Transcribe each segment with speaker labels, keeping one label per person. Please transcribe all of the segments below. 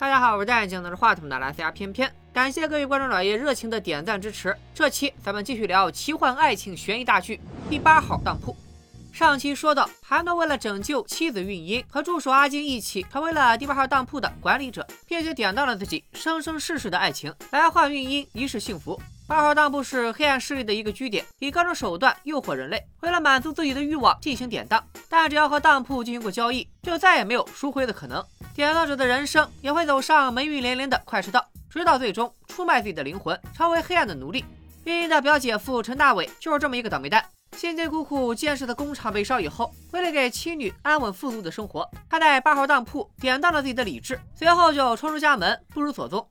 Speaker 1: 大家好，我是戴眼镜拿着话筒的蓝斯牙偏偏，感谢各位观众老爷热情的点赞支持。这期咱们继续聊奇幻爱情悬疑大剧《第八号当铺》。上期说到，韩诺为了拯救妻子韵音，和助手阿金一起成为了第八号当铺的管理者，并且典当了自己生生世世的爱情，来换韵音一世幸福。八号当铺是黑暗势力的一个据点，以各种手段诱惑人类，为了满足自己的欲望进行典当。但只要和当铺进行过交易，就再也没有赎回的可能。典当者的人生也会走上霉运连连的快车道，直到最终出卖自己的灵魂，成为黑暗的奴隶。韵音的表姐夫陈大伟就是这么一个倒霉蛋，辛辛苦苦建设的工厂被烧以后，为了给妻女安稳富足的生活，他在八号当铺典当了自己的理智，随后就冲出家门，不知所踪。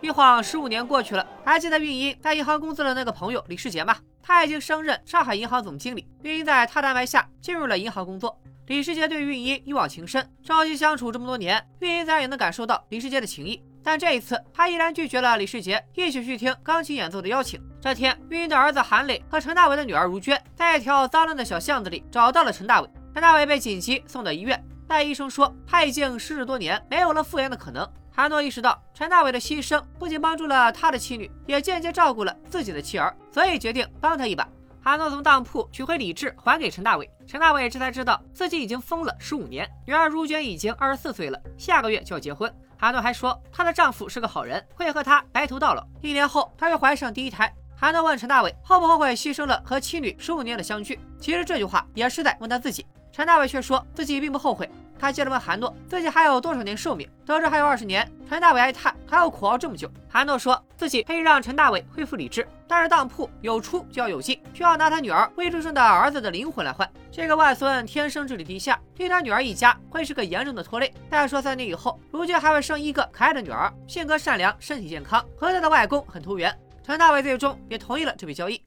Speaker 1: 一晃十五年过去了，还记得韵音在银行工作的那个朋友李世杰吗？他已经升任上海银行总经理，韵音在他的安排下进入了银行工作。李世杰对韵音一往情深，朝夕相处这么多年，韵音自然也能感受到李世杰的情谊。但这一次，他依然拒绝了李世杰一起去听钢琴演奏的邀请。这天，韵音的儿子韩磊和陈大伟的女儿如娟，在一条脏乱的小巷子里找到了陈大伟。陈大伟被紧急送到医院，但医生说他已经失智多年，没有了复原的可能。韩诺意识到陈大伟的牺牲不仅帮助了他的妻女，也间接照顾了自己的妻儿，所以决定帮他一把。韩诺从当铺取回理智，还给陈大伟。陈大伟这才知道自己已经疯了十五年。女儿如娟已经二十四岁了，下个月就要结婚。韩诺还说，她的丈夫是个好人，会和她白头到老。一年后，她又怀上第一胎。韩诺问陈大伟，后不后悔牺牲了和妻女十五年的相聚？其实这句话也是在问他自己。陈大伟却说自己并不后悔。他接着问韩诺，自己还有多少年寿命？得知还有二十年，陈大伟哀叹，还要苦熬这么久。韩诺说自己可以让陈大伟恢复理智，但是当铺有出就要有进，需要拿他女儿未出生的儿子的灵魂来换。这个外孙天生智力低下，对他女儿一家会是个严重的拖累。再说三年以后，如今还会生一个可爱的女儿，性格善良，身体健康，和他的外公很投缘。陈大伟最终也同意了这笔交易。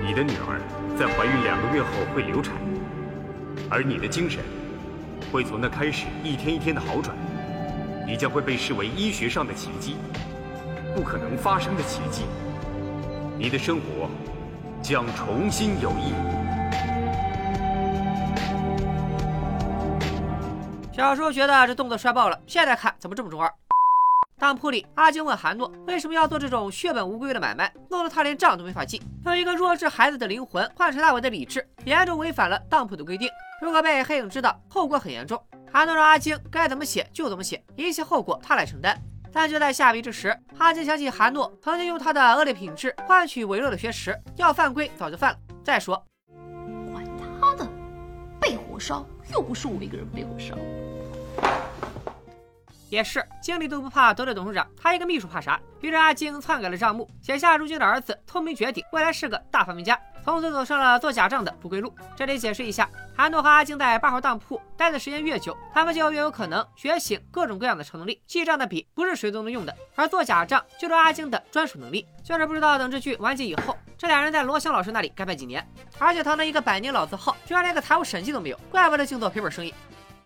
Speaker 2: 你的女儿在怀孕两个月后会流产，而你的精神会从那开始一天一天的好转。你将会被视为医学上的奇迹，不可能发生的奇迹。你的生活将重新有意义。
Speaker 1: 小时候觉得这动作帅爆了，现在看怎么这么中二？当铺里，阿金问韩诺为什么要做这种血本无归的买卖，弄得他连账都没法记。用一个弱智孩子的灵魂换陈大伟的理智，严重违反了当铺的规定。如果被黑影知道，后果很严重。韩诺让阿金该怎么写就怎么写，一切后果他来承担。但就在下笔之时，阿金想起韩诺曾经用他的恶劣品质换取微弱的学识，要犯规早就犯了。再说，
Speaker 3: 管他的，被火烧又不是我一个人被火烧。
Speaker 1: 也是，经理都不怕得罪董事长，他一个秘书怕啥？于是阿金篡改了账目，写下如今的儿子聪明绝顶，未来是个大发明家，从此走上了做假账的不归路。这里解释一下，韩诺和阿金在八号当铺待的时间越久，他们就越有可能觉醒各种各样的超能力。记账的笔不是谁都能用的，而做假账就是阿金的专属能力。就是不知道等这剧完结以后，这俩人在罗翔老师那里该拜几年？而且堂堂一个百年老字号，居然连个财务审计都没有，怪不得净做赔本生意。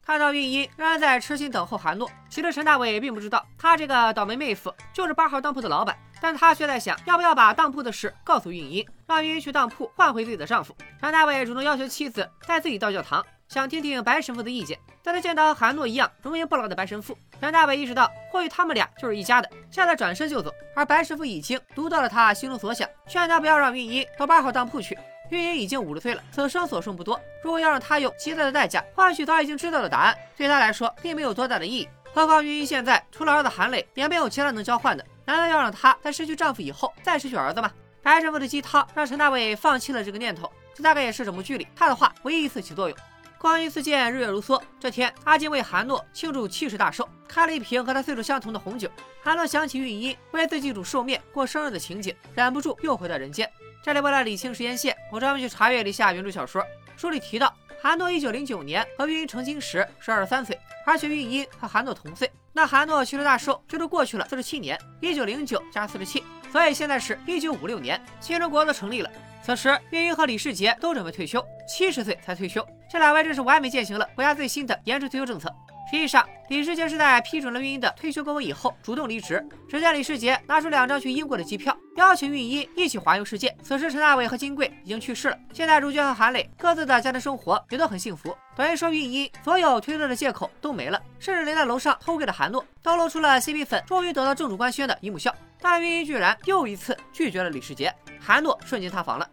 Speaker 1: 看到韵音仍然在痴心等候韩诺，其实陈大伟并不知道，他这个倒霉妹夫就是八号当铺的老板，但他却在想，要不要把当铺的事告诉韵音，让韵音去当铺换回自己的丈夫。陈大伟主动要求妻子带自己到教堂，想听听白神父的意见。但他见到韩诺一样容颜不老的白神父，陈大伟意识到，或许他们俩就是一家的，吓得转身就走。而白神父已经读到了他心中所想，劝他不要让韵音到八号当铺去。韵音已经五十岁了，此生所剩不多。如果要让他用极大的代价换取早已经知道的答案，对他来说并没有多大的意义。何况韵音现在除了儿子韩磊，也没有其他能交换的。难道要让她在失去丈夫以后再失去儿子吗？白神父的鸡汤让陈大伟放弃了这个念头。这大概也是整部剧里他的话唯一一次起作用。光阴似箭，日月如梭。这天，阿金为韩诺庆祝七十大寿，开了一瓶和他岁数相同的红酒。韩诺想起韵音为自己煮寿面过生日的情景，忍不住又回到人间。这里为了理清时间线，我专门去查阅了一下原著小说。书里提到，韩诺一九零九年和韵音成亲时是二十三岁，而且韵音和韩诺同岁。那韩诺七十大寿就是过去了四十七年，一九零九加四十七，所以现在是一九五六年，新中国都成立了。此时，韵音和李世杰都准备退休，七十岁才退休。这两位真是完美践行了国家最新的延迟退休政策。实际上，李世杰是在批准了韵音的退休公文以后主动离职。只见李世杰拿出两张去英国的机票，邀请韵音一起环游世界。此时，陈大伟和金贵已经去世了。现在，主角和韩磊各自的家庭生活也都很幸福。等于说，韵音所有推脱的借口都没了，甚至连在楼上偷窥的韩诺都露出了 CP 粉终于得到正主官宣的姨母笑。但韵音居然又一次拒绝了李世杰，韩诺瞬间塌房了。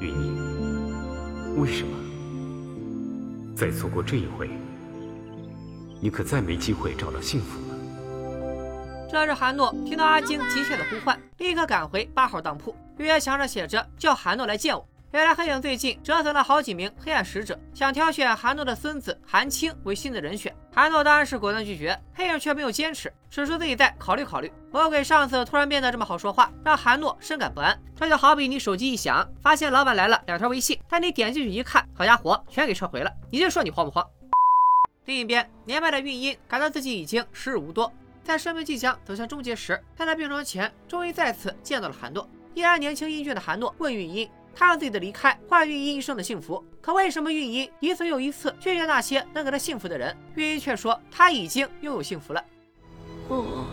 Speaker 2: 韵音，为什么？再错过这一回？你可再没机会找到幸福。
Speaker 1: 这时，韩诺听到阿晶急切的呼唤，立刻赶回八号当铺。预约墙上写着“叫韩诺来见我”。原来黑影最近折腾了好几名黑暗使者，想挑选韩诺的孙子韩青为新的人选。韩诺当然是果断拒绝，黑影却没有坚持，只说自己再考虑考虑。魔鬼上司突然变得这么好说话，让韩诺深感不安。这就好比你手机一响，发现老板来了两条微信，但你点进去一看，好家伙，全给撤回了。你就说你慌不慌？另一边，年迈的韵音感到自己已经时日无多，在生命即将走向终结时，他在病床前终于再次见到了韩诺。依然年轻英俊的韩诺问韵音：“他让自己的离开换韵音一生的幸福，可为什么韵音一次又一次拒绝那些能给他幸福的人？韵音却说他已经拥有幸福了。”
Speaker 4: 我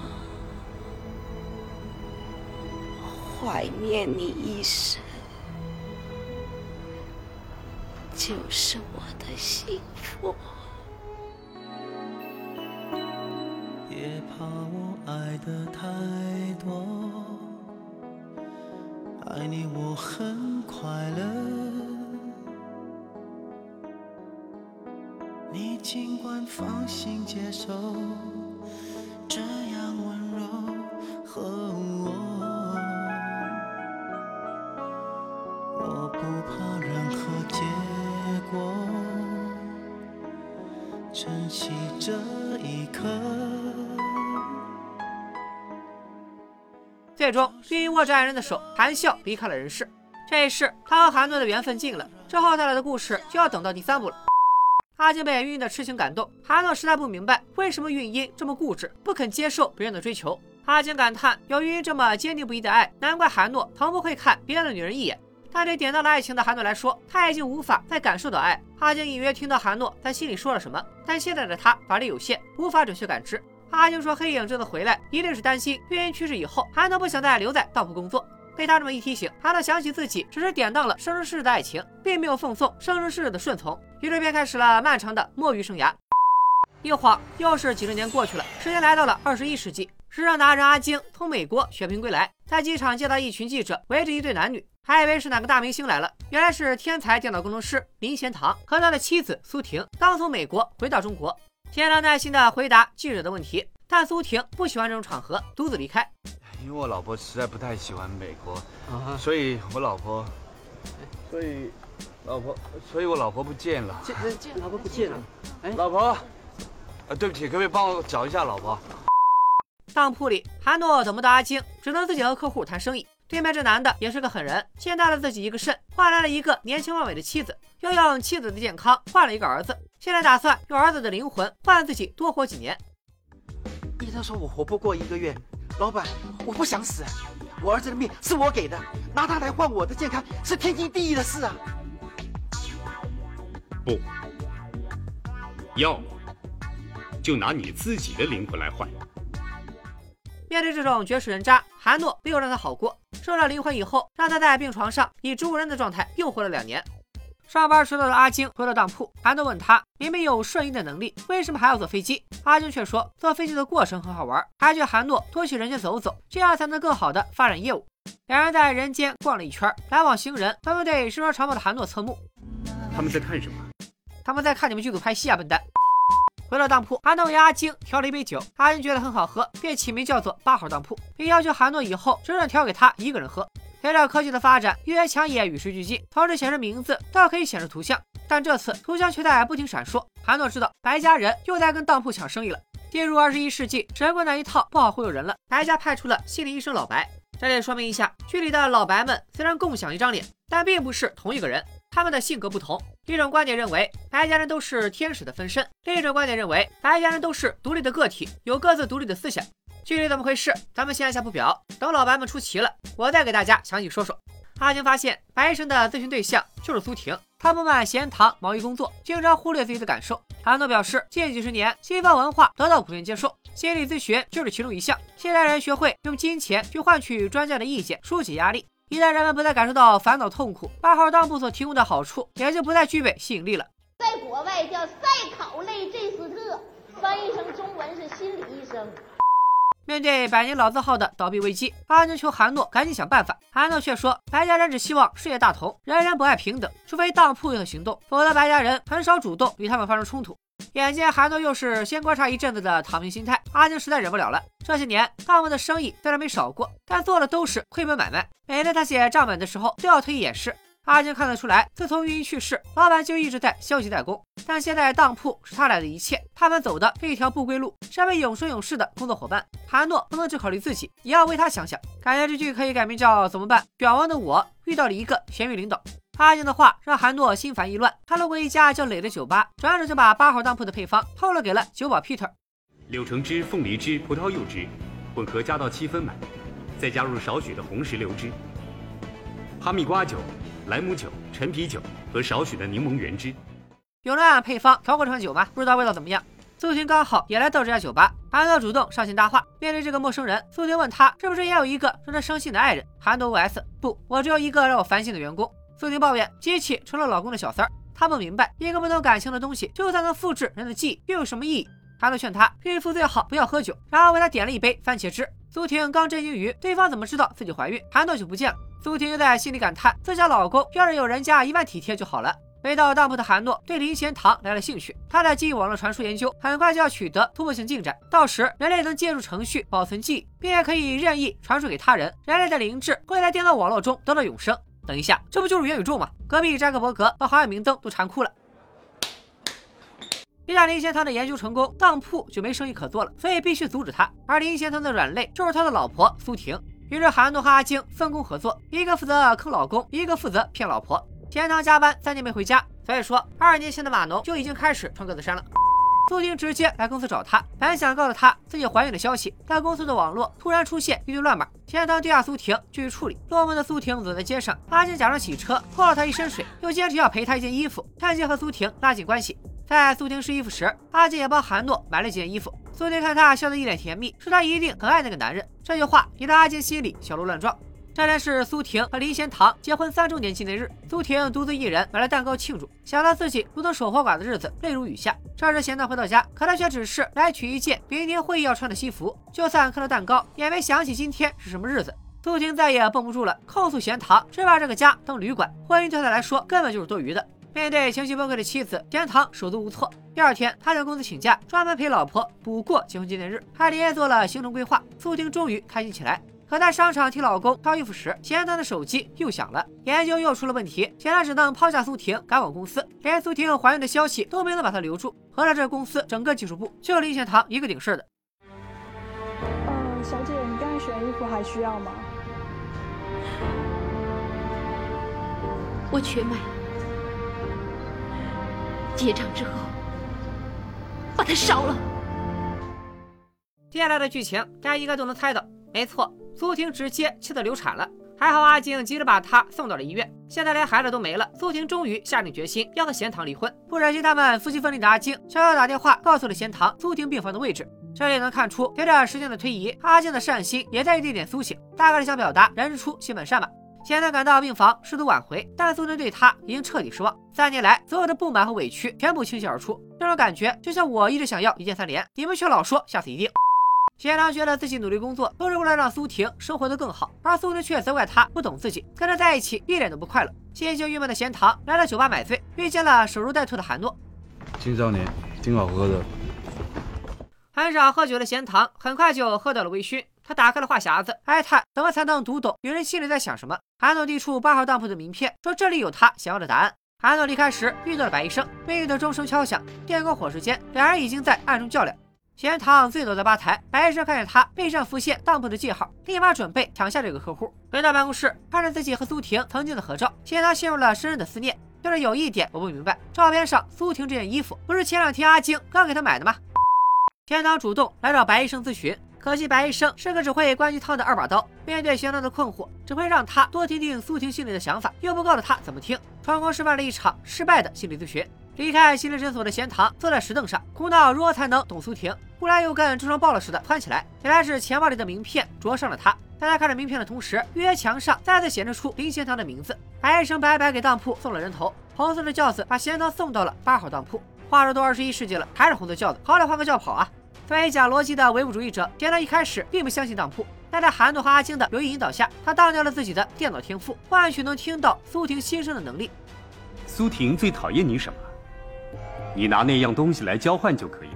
Speaker 4: 怀念你一生，就是我的幸福。
Speaker 5: 别怕我爱的太多，爱你我很快乐。你尽管放心接受，这样温柔和我，我不怕任何结果，珍惜这
Speaker 1: 最终，玉英握着爱人的手，含笑离开了人世。这一世，他和韩诺的缘分尽了。之后，带来的故事就要等到第三部了。阿金被韵音的痴情感动，韩诺实在不明白为什么韵音这么固执，不肯接受别人的追求。阿金感叹，有韵音这么坚定不移的爱，难怪韩诺从不会看别的女人一眼。但对点到了爱情的韩诺来说，他已经无法再感受到爱。阿金隐约听到韩诺在心里说了什么，但现在的他法力有限，无法准确感知。阿晶说：“黑影这次回来，一定是担心岳云去世以后，韩诺不想再留在当铺工作。”被他这么一提醒，韩诺想起自己只是典当了生生世世的爱情，并没有奉送生生世世的顺从，于是便开始了漫长的摸鱼生涯。一晃又是几十年过去了，时间来到了二十一世纪。时尚达人阿晶从美国血拼归来，在机场见到一群记者围着一对男女，还以为是哪个大明星来了，原来是天才电脑工程师林贤堂和他的妻子苏婷，刚从美国回到中国。田良耐心的回答记者的问题，但苏婷不喜欢这种场合，独自离开。
Speaker 6: 因为我老婆实在不太喜欢美国，所以我老婆，所以老婆，所以我老婆不见了。
Speaker 7: 见见老婆不见了。
Speaker 6: 哎，老婆，啊，对不起，可不可以帮我找一下老婆？
Speaker 1: 当铺里，韩诺等不到阿晶，只能自己和客户谈生意。对面这男的也是个狠人，先大了自己一个肾，换来了一个年轻貌美的妻子，又用妻子的健康换了一个儿子，现在打算用儿子的灵魂换自己多活几年。
Speaker 7: 医生说我活不过一个月，老板，我不想死，我儿子的命是我给的，拿他来换我的健康是天经地义的事啊。
Speaker 2: 不，要就拿你自己的灵魂来换。
Speaker 1: 面对这种绝世人渣，韩诺没有让他好过。收了灵魂以后，让他在病床上以植物人的状态又活了两年。上班迟到的阿晶回到当铺，韩诺问他：明明有瞬移的能力，为什么还要坐飞机？阿晶却说坐飞机的过程很好玩，还劝韩诺多去人间走走，这样才能更好的发展业务。两人在人间逛了一圈，来往行人纷纷对身穿长袍的韩诺侧目。
Speaker 2: 他们在看什么？
Speaker 1: 他们在看你们剧组拍戏啊，笨蛋！回到当铺，韩诺为阿晶调了一杯酒，阿晶觉得很好喝，便起名叫做八号当铺，并要求韩诺以后只准调给他一个人喝。随着科技的发展，预约墙也与时俱进，同时显示名字，倒可以显示图像，但这次图像却在不停闪烁。韩诺知道白家人又在跟当铺抢生意了。进入二十一世纪，神棍那一套不好忽悠人了，白家派出了心理医生老白。这里说明一下，剧里的老白们虽然共享一张脸，但并不是同一个人。他们的性格不同，一种观点认为白家人都是天使的分身，另一种观点认为白家人都是独立的个体，有各自独立的思想。具体怎么回事，咱们先按下不表，等老白们出齐了，我再给大家详细说说。阿晶发现白医生的咨询对象就是苏婷，她不满闲堂忙于工作，经常忽略自己的感受。韩诺表示，近几十年西方文化得到普遍接受，心理咨询就是其中一项。现代人学会用金钱去换取专家的意见，疏解压力。一旦人们不再感受到烦恼痛苦，八号当铺所提供的好处也就不再具备吸引力了。
Speaker 8: 在国外叫赛考类这斯特，翻译成中文是心理医生。
Speaker 1: 面对百年老字号的倒闭危机，阿牛求韩诺赶紧想办法。韩诺却说，白家人只希望事业大同，人人不爱平等，除非当铺有所行动，否则白家人很少主动与他们发生冲突。眼见韩诺又是先观察一阵子的躺平心态，阿晶实在忍不了了。这些年当铺的生意虽然没少过，但做的都是亏本买卖，每次他写账本的时候都要特意掩饰。阿晶看得出来，自从玉英去世，老板就一直在消极怠工。但现在当铺是他俩的一切，他们走的是一条不归路。身为永生永世的工作伙伴，韩诺不能只考虑自己，也要为他想想。感觉这句可以改名叫怎么办？表王的我遇到了一个咸鱼领导。阿金的话让韩诺心烦意乱。他路过一家叫磊的酒吧，转手就把八号当铺的配方透露给了酒保 Peter。
Speaker 2: 柳橙汁、凤梨汁、葡萄柚汁混合加到七分满，再加入少许的红石榴汁、哈密瓜酒。莱姆酒、陈皮酒和少许的柠檬原汁，
Speaker 1: 有人按配方调过这款酒吗？不知道味道怎么样。苏婷刚好也来到这家酒吧，韩诺主动上前搭话。面对这个陌生人，苏婷问他是不是也有一个让他伤心的爱人？韩诺 OS：不，我只有一个让我烦心的员工。苏婷抱怨机器成了老公的小三儿。他不明白，一个不懂感情的东西，就算能复制人的记忆，又有什么意义？韩诺劝他孕妇最好不要喝酒，然后为他点了一杯番茄汁。苏婷刚震惊于对方怎么知道自己怀孕，韩诺就不见了。苏婷又在心里感叹：自家老公要是有人家一半体贴就好了。回到当铺的韩诺对林贤堂来了兴趣，他的记忆网络传输研究，很快就要取得突破性进展。到时人类能借助程序保存记忆，并且可以任意传输给他人，人类的灵智会在电脑网络中得到永生。等一下，这不就是元宇宙吗？隔壁扎克伯格和华为明灯都馋哭了。一旦林贤堂的研究成功，当铺就没生意可做了，所以必须阻止他。而林贤堂的软肋就是他的老婆苏婷。于是韩诺和阿晶分工合作，一个负责坑老公，一个负责骗老婆。贤堂加班三年没回家，所以说二年前的码农就已经开始穿格子衫了。苏婷直接来公司找他，本想告诉他自己怀孕的消息，但公司的网络突然出现一堆乱码，贤堂地下苏婷继续处理。落寞的苏婷走在街上，阿晶假装洗车泼了他一身水，又坚持要赔他一件衣服，趁机和苏婷拉近关系。在苏婷试衣服时，阿金也帮韩诺买了几件衣服。苏婷看他笑得一脸甜蜜，说他一定很爱那个男人。这句话引得阿金心里小鹿乱撞。这天是苏婷和林贤堂结婚三周年纪念日，苏婷独自一人买了蛋糕庆祝。想到自己如同守活寡的日子，泪如雨下。这时贤堂回到家，可他却只是来取一件明天会议要穿的西服。就算磕了蛋糕，也没想起今天是什么日子。苏婷再也绷不住了，控诉贤堂只把这个家当旅馆，婚姻对他来说根本就是多余的。面对情绪崩溃的妻子，贤堂手足无措。第二天，他向公司请假，专门陪老婆补过结婚纪念日，还连夜做了行程规划。苏婷终于开心起来。可在商场替老公挑衣服时，田堂的手机又响了，研究又出了问题，田堂只能抛下苏婷赶往公司，连苏婷怀孕的消息都没能把她留住。合着这公司整个技术部就林贤堂一个顶事的。
Speaker 9: 嗯，小姐，你刚才选衣服还需要吗？
Speaker 4: 我全买。结账之后，把它烧了。
Speaker 1: 接下来的剧情大家应该都能猜到，没错，苏婷直接气得流产了。还好阿静急着把她送到了医院。现在连孩子都没了，苏婷终于下定决心要和贤堂离婚。不忍心他们夫妻分离的阿静，悄悄打电话告诉了贤堂苏婷病房的位置。这里能看出，随着时间的推移，阿静的善心也在一点点苏醒，大概是想表达人之初性本善吧。贤堂赶到病房，试图挽回，但苏婷对他已经彻底失望。三年来，所有的不满和委屈全部倾泻而出，这种感觉就像我一直想要一键三连，你们却老说下次一定。贤堂觉得自己努力工作都是为了让苏婷生活得更好，而苏婷却责怪他不懂自己，跟他在一起一点都不快乐。心情郁闷的贤堂来到酒吧买醉，遇见了守株待兔的韩诺。
Speaker 6: 青少年挺好喝的。
Speaker 1: 很少喝酒的贤堂很快就喝到了微醺。他打开了话匣子，哀叹怎么才能读懂女人心里在想什么。韩诺递出八号当铺的名片，说这里有他想要的答案。韩诺离开时遇到了白医生，命运的钟声敲响，电光火石间，两人已经在暗中较量。钱塘醉倒在吧台，白医生看见他背上浮现当铺的记号，立马准备抢下这个客户。回到办公室，看着自己和苏婷曾经的合照，钱塘陷入了深深的思念。就是有一点我不明白，照片上苏婷这件衣服不是前两天阿晶刚给她买的吗？贤堂主动来找白医生咨询。可惜白医生是个只会关鸡汤的二把刀，面对贤堂的困惑，只会让他多听听苏婷心里的想法，又不告诉他怎么听，成功示范了一场失败的心理咨询。离开心理诊所的贤堂，坐在石凳上，苦恼如何才能懂苏婷。忽然又跟痔疮爆了似的窜起来，原来是钱包里的名片灼伤了他。在他看着名片的同时，预约墙上再次显示出林贤堂的名字。白医生白白给当铺送了人头，红色的轿子把贤堂送到了八号当铺。话说都二十一世纪了，还是红色轿子，好歹换个轿跑啊！作为讲逻辑的唯物主义者，贤堂一开始并不相信当铺，但在韩诺和阿晶的有意引导下，他当掉了自己的电脑天赋，换取能听到苏婷心声的能力。
Speaker 2: 苏婷最讨厌你什么？你拿那样东西来交换就可以了。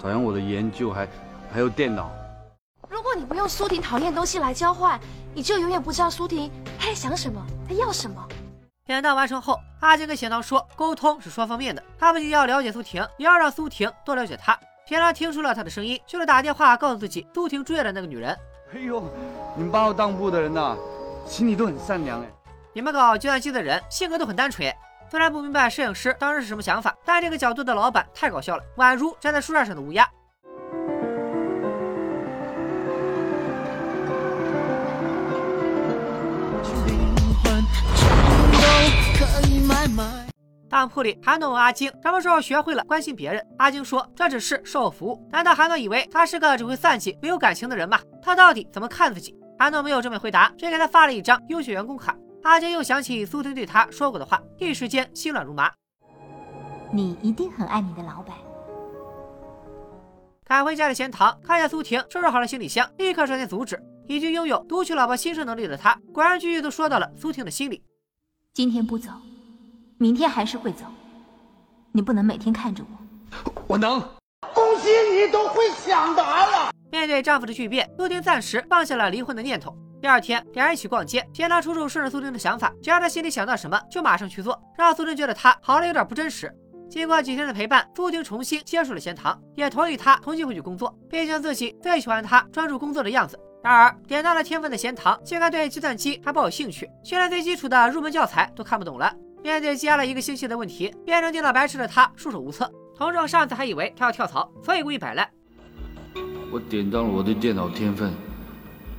Speaker 6: 讨厌我的研究，还还有电脑。
Speaker 10: 如果你不用苏婷讨厌东西来交换，你就永远不知道苏婷她在想什么，她要什么。
Speaker 1: 典当完成后，阿金跟贤堂说，沟通是双方面的，他不仅要了解苏婷，也要让苏婷多了解他。贤堂听出了他的声音，就是打电话告诉自己苏婷追的那个女人。
Speaker 6: 哎呦，你们八号当铺的人呐，心里都很善良哎。
Speaker 1: 你们搞计算机的人性格都很单纯。虽然不明白摄影师当时是什么想法，但这个角度的老板太搞笑了，宛如站在树杈上的乌鸦。当铺里，韩诺问阿晶什么时候学会了关心别人。阿晶说这只是售后服务。难道韩诺以为他是个只会算计、没有感情的人吗？他到底怎么看自己？韩诺没有正面回答，只给他发了一张优秀员工卡。阿金又想起苏婷对他说过的话，一时间心乱如麻。
Speaker 11: 你一定很爱你的老板。
Speaker 1: 赶回家里闲堂，看见苏婷收拾好了行李箱，立刻上前阻止。已经拥有读取老婆心声能力的他，果然句句都说到了苏婷的心里。
Speaker 11: 今天不走，明天还是会走。你不能每天看着
Speaker 6: 我。我能。
Speaker 7: 恭喜你都会抢答了。
Speaker 1: 面对丈夫的巨变，苏婷暂时放下了离婚的念头。第二天，两人一起逛街。贤堂处处顺着苏婷的想法，只要他心里想到什么，就马上去做，让苏婷觉得他好的有点不真实。经过几天的陪伴，苏婷重新接受了贤堂，也同意他重新回去工作，毕竟自己最喜欢他专注工作的样子。然而，典当了天分的贤堂竟然对计算机还抱有兴趣，就连最基础的入门教材都看不懂了。面对积压了一个星期的问题，变成电脑白痴的他束手无策。同事上次还以为他要跳槽，所以故意摆烂。
Speaker 6: 我典当了我的电脑天分。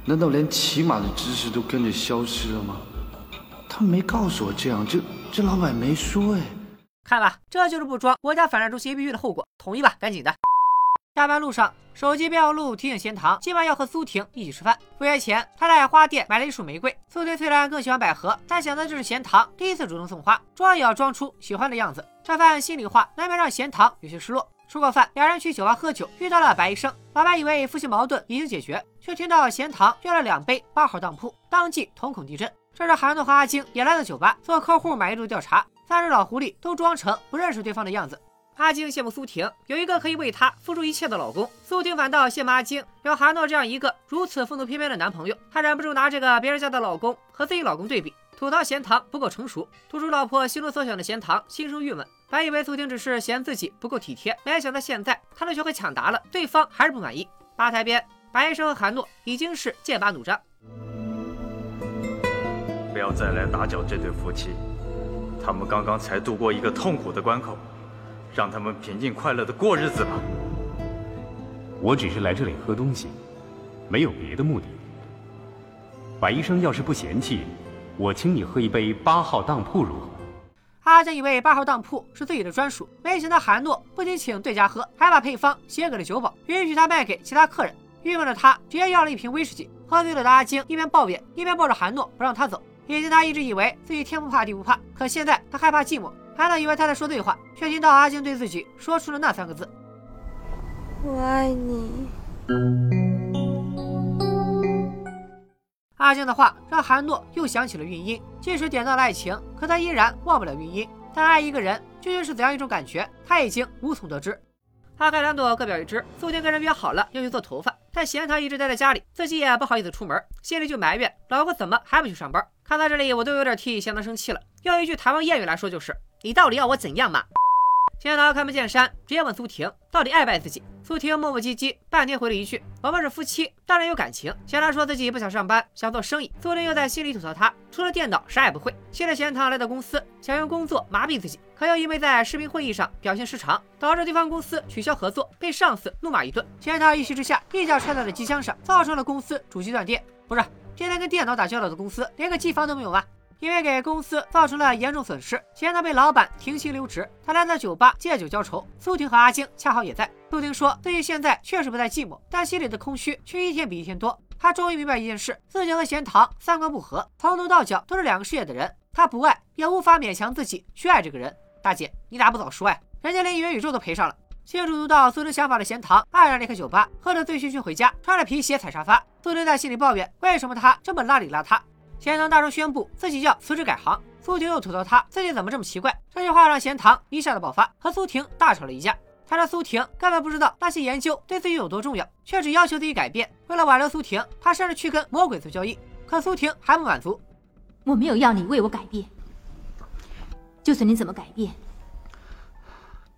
Speaker 6: 难道连起码的知识都跟着消失了吗？他没告诉我这样，这这老板没说哎。
Speaker 1: 看吧，这就是不装国家反诈中心 APP 的后果。同意吧，赶紧的。下班路上，手机备忘录提醒贤堂今晚要和苏婷一起吃饭。赴约前，他在花店买了一束玫瑰。苏婷虽然更喜欢百合，但想到这是贤堂第一次主动送花，装也要装出喜欢的样子。这番心里话难免让贤堂有些失落。吃过饭，两人去酒吧喝酒，遇到了白医生。老白以为夫妻矛盾已经解决，却听到贤堂约了两杯八号当铺，当即瞳孔地震。这时韩诺和阿晶也来到酒吧做客户满意度调查，三只老狐狸都装成不认识对方的样子。阿晶羡慕苏婷有一个可以为她付出一切的老公，苏婷反倒羡慕阿晶有韩诺这样一个如此风度翩翩的男朋友。她忍不住拿这个别人家的老公和自己老公对比，吐槽贤堂不够成熟。吐出老婆心中所想的贤堂心生郁闷。本以为苏婷只是嫌自己不够体贴，没想到现在她都学会抢答了，对方还是不满意。吧台边，白医生和韩诺已经是剑拔弩张。
Speaker 12: 不要再来打搅这对夫妻，他们刚刚才度过一个痛苦的关口，让他们平静快乐的过日子吧。
Speaker 2: 我只是来这里喝东西，没有别的目的。白医生要是不嫌弃，我请你喝一杯八号当铺如何？
Speaker 1: 阿江以为八号当铺是自己的专属，没想到韩诺不仅请对家喝，还把配方写给了酒保，允许他卖给其他客人。郁闷的他直接要了一瓶威士忌。喝醉了的阿晶一边抱怨，一边抱着韩诺不让他走。以前他一直以为自己天不怕地不怕，可现在他害怕寂寞。韩诺以为他在说对话，却听到阿晶对自己说出了那三个字：“
Speaker 4: 我爱你。”
Speaker 1: 阿晶的话让韩诺又想起了孕婴，即使点到了爱情，可他依然忘不了孕婴。但爱一个人究竟是怎样一种感觉，他已经无从得知。花开两朵，各表一枝。苏婷跟人约好了要去做头发，但嫌他一直待在家里，自己也不好意思出门，心里就埋怨老婆怎么还不去上班。看到这里，我都有点替贤堂生气了。用一句台湾谚语来说，就是你到底要我怎样嘛？贤堂看不见山，直接问苏婷到底爱不爱自己。苏婷磨磨唧唧，半天回了一句：“我们是夫妻，当然有感情。”贤堂说自己不想上班，想做生意。苏婷又在心里吐槽他除了电脑啥也不会。现在贤堂来到公司，想用工作麻痹自己，可又因为在视频会议上表现失常，导致对方公司取消合作，被上司怒骂一顿。贤堂一气之下，一脚踹在了机箱上，造成了公司主机断电。不是，天天跟电脑打交道的公司，连个机房都没有吗？因为给公司造成了严重损失，贤堂被老板停薪留职。他来到酒吧借酒浇愁，苏婷和阿晶恰好也在。苏婷说自己现在确实不再寂寞，但心里的空虚却一天比一天多。他终于明白一件事：自己和贤堂三观不合，从头到脚都是两个世界的人。他不爱，也无法勉强自己去爱这个人。大姐，你咋不早说呀？人家连元宇宙都赔上了。清楚读到苏婷想法的贤堂黯然离开酒吧，喝得醉醺醺回家，穿着皮鞋踩沙发。苏婷在心里抱怨：为什么他这么邋里邋遢？贤堂大叔宣布自己要辞职改行，苏婷又吐槽他自己怎么这么奇怪。这句话让贤堂一下子爆发，和苏婷大吵了一架。他说苏婷根本不知道那些研究对自己有多重要，却只要求自己改变。为了挽留苏婷，他甚至去跟魔鬼做交易。可苏婷还不满足，
Speaker 11: 我没有要你为我改变，就算你怎么改变，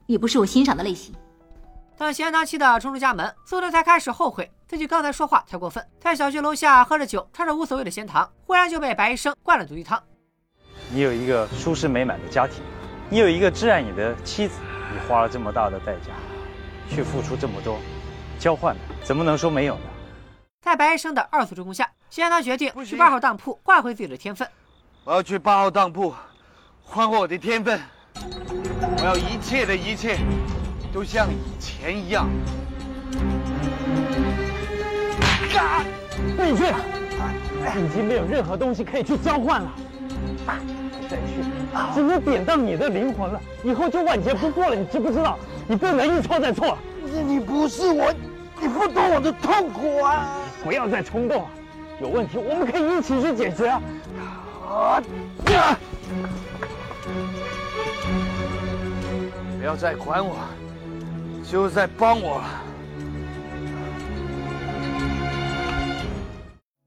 Speaker 11: 也不是我欣赏的类型。
Speaker 1: 等贤堂气得冲出家门，苏婷才开始后悔。自己刚才说话太过分，在小区楼下喝着酒，穿着无所谓的仙堂，忽然就被白医生灌了毒鸡汤。
Speaker 12: 你有一个舒适美满的家庭，你有一个挚爱你的妻子，你花了这么大的代价，去付出这么多，交换的怎么能说没有呢？
Speaker 1: 在白医生的二次助攻下，仙堂决定去八号当铺换回自己的天分。
Speaker 6: 我要去八号当铺换回我的天分，我要一切的一切都像以前一样。
Speaker 13: 回去，已经没有任何东西可以去交换了。再去，只能典当你的灵魂了。以后就万劫不复了，你知不知道？你不能一错再错。
Speaker 6: 你不是我，你不懂我的痛苦啊！
Speaker 13: 不要再冲动了，有问题我们可以一起去解决啊！
Speaker 6: 不要再管我，就在帮我了。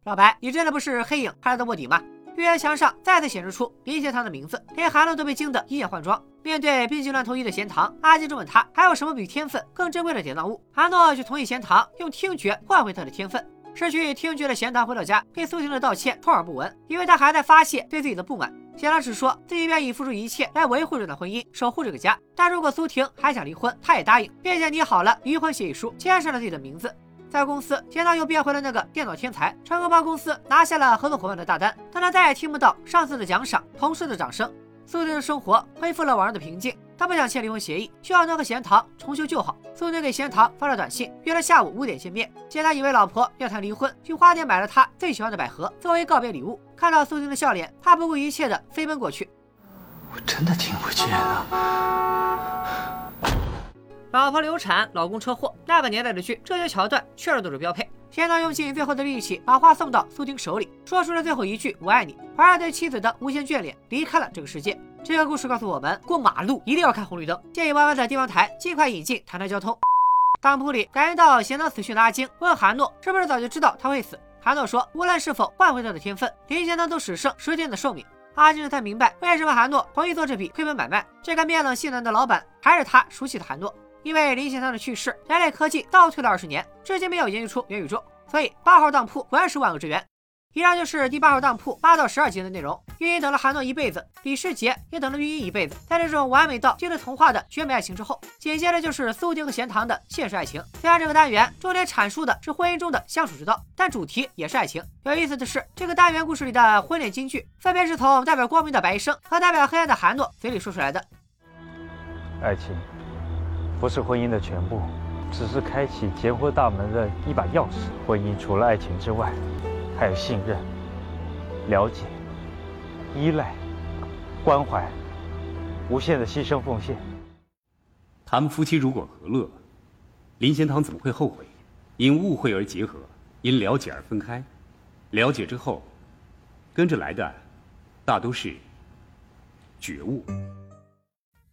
Speaker 1: 老白，你真的不是黑影派来的卧底吗？预言墙上再次显示出林贤堂的名字，连韩露都被惊得一眼换装。面对病急乱投医的贤堂，阿金质问他还有什么比天分更珍贵的典当物。韩诺却同意贤堂用听觉换回他的天分。失去听觉的贤堂回到家，对苏婷的道歉充耳不闻，因为他还在发泄对自己的不满。贤堂只说自己愿意付出一切来维护这段婚姻，守护这个家。但如果苏婷还想离婚，他也答应，并且拟好了离婚协议书，签上了自己的名字。在公司，贤堂又变回了那个电脑天才，成功帮公司拿下了合作伙伴的大单，但他再也听不到上司的奖赏、同事的掌声。苏婷的生活恢复了往日的平静，他不想签离婚协议，需要能和贤堂重修旧好。苏婷给贤堂发了短信，约了下午五点见面。贤堂以为老婆要谈离婚，去花店买了他最喜欢的百合作为告别礼物。看到苏婷的笑脸，他不顾一切的飞奔过去。
Speaker 6: 我真的听不见啊！
Speaker 1: 老婆流产，老公车祸，那个年代的剧，这些桥段确实都是标配。贤堂用尽最后的力气把话送到苏婷手里，说出了最后一句“我爱你”，怀着对妻子的无限眷恋，离开了这个世界。这个故事告诉我们，过马路一定要看红绿灯。建议弯弯的地方台尽快引进谈谈交通。当铺里感应到贤能死讯的阿晶问韩诺，是不是早就知道他会死？韩诺说，无论是否换回他的天分，林贤堂都只剩十天的寿命。阿金这才明白为什么韩诺同意做这笔亏本买卖。这个面冷心冷的老板，还是他熟悉的韩诺。因为林贤堂的去世，人类科技倒退了二十年，至今没有研究出元宇宙，所以八号当铺果然是万恶之源。以上就是第八号当铺八到十二集的内容。玉英等了韩诺一辈子，李世杰也等了玉英一辈子。在这种完美到近似童话的绝美爱情之后，紧接着就是苏丁和贤堂的现实爱情。虽然这个单元重点阐述的是婚姻中的相处之道，但主题也是爱情。有意思的是，这个单元故事里的婚恋金句，分别是从代表光明的白医生和代表黑暗的韩诺嘴里说出来的。
Speaker 12: 爱情。不是婚姻的全部，只是开启结婚大门的一把钥匙。婚姻除了爱情之外，还有信任、了解、依赖、关怀、无限的牺牲奉献。
Speaker 2: 他们夫妻如果和乐，林贤堂怎么会后悔？因误会而结合，因了解而分开。了解之后，跟着来的大都是觉悟。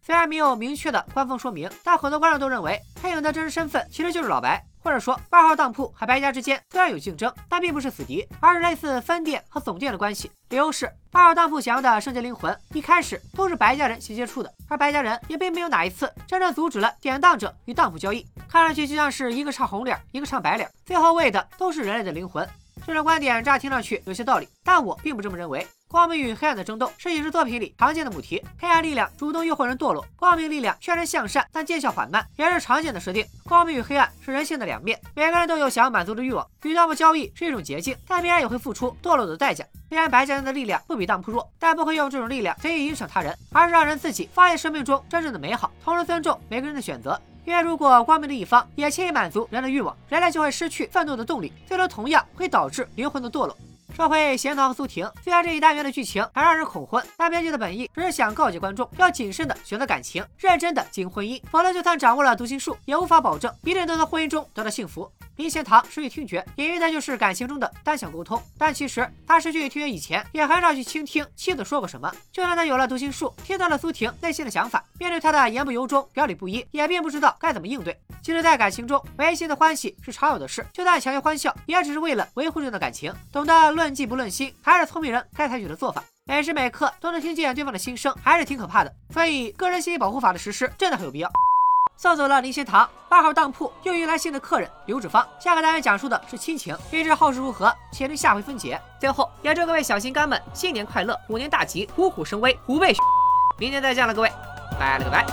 Speaker 1: 虽然没有明确的官方说明，但很多观众都认为黑影的真实身份其实就是老白，或者说八号当铺和白家之间虽然有竞争，但并不是死敌，而是类似分店和总店的关系。理由是八号当铺想要的圣洁灵魂一开始都是白家人先接触的，而白家人也并没有哪一次真正阻止了典当者与当铺交易，看上去就像是一个唱红脸，一个唱白脸，最后为的都是人类的灵魂。这种观点乍听上去有些道理，但我并不这么认为。光明与黑暗的争斗是影视作品里常见的母题，黑暗力量主动诱惑人堕落，光明力量劝人向善，但见效缓慢，也是常见的设定。光明与黑暗是人性的两面，每个人都有想要满足的欲望，与当铺交易是一种捷径，但必然也会付出堕落的代价。虽然白家人的力量不比当铺弱，但不会用这种力量随意影响他人，而是让人自己发现生命中真正的美好，同时尊重每个人的选择。因为如果光明的一方也轻易满足人的欲望，人类就会失去奋斗的动力，最终同样会导致灵魂的堕落。说回贤桃和苏婷，虽然这一单元的剧情还让人恐婚，但编剧的本意只是想告诫观众要谨慎的选择感情，认真的经营婚姻，否则就算掌握了读心术，也无法保证一定能在婚姻中得到幸福。林贤堂失去听觉，隐喻的就是感情中的单向沟通。但其实他失去听觉以前，也很少去倾听妻子说过什么。就算他有了读心术，听到了苏婷内心的想法，面对他的言不由衷、表里不一，也并不知道该怎么应对。其实，在感情中，违心的欢喜是常有的事。就算强颜欢笑，也只是为了维护这段感情。懂得论迹不论心，还是聪明人该采取的做法。每时每刻都能听见对方的心声，还是挺可怕的。所以，个人信息保护法的实施真的很有必要。送走了林仙堂，八号当铺又迎来新的客人刘志芳。下个单元讲述的是亲情，欲知后事如何，且听下回分解。最后，也祝各位小心肝们新年快乐，虎年大吉，虎虎生威，虎背。明年再见了，各位，拜了个拜。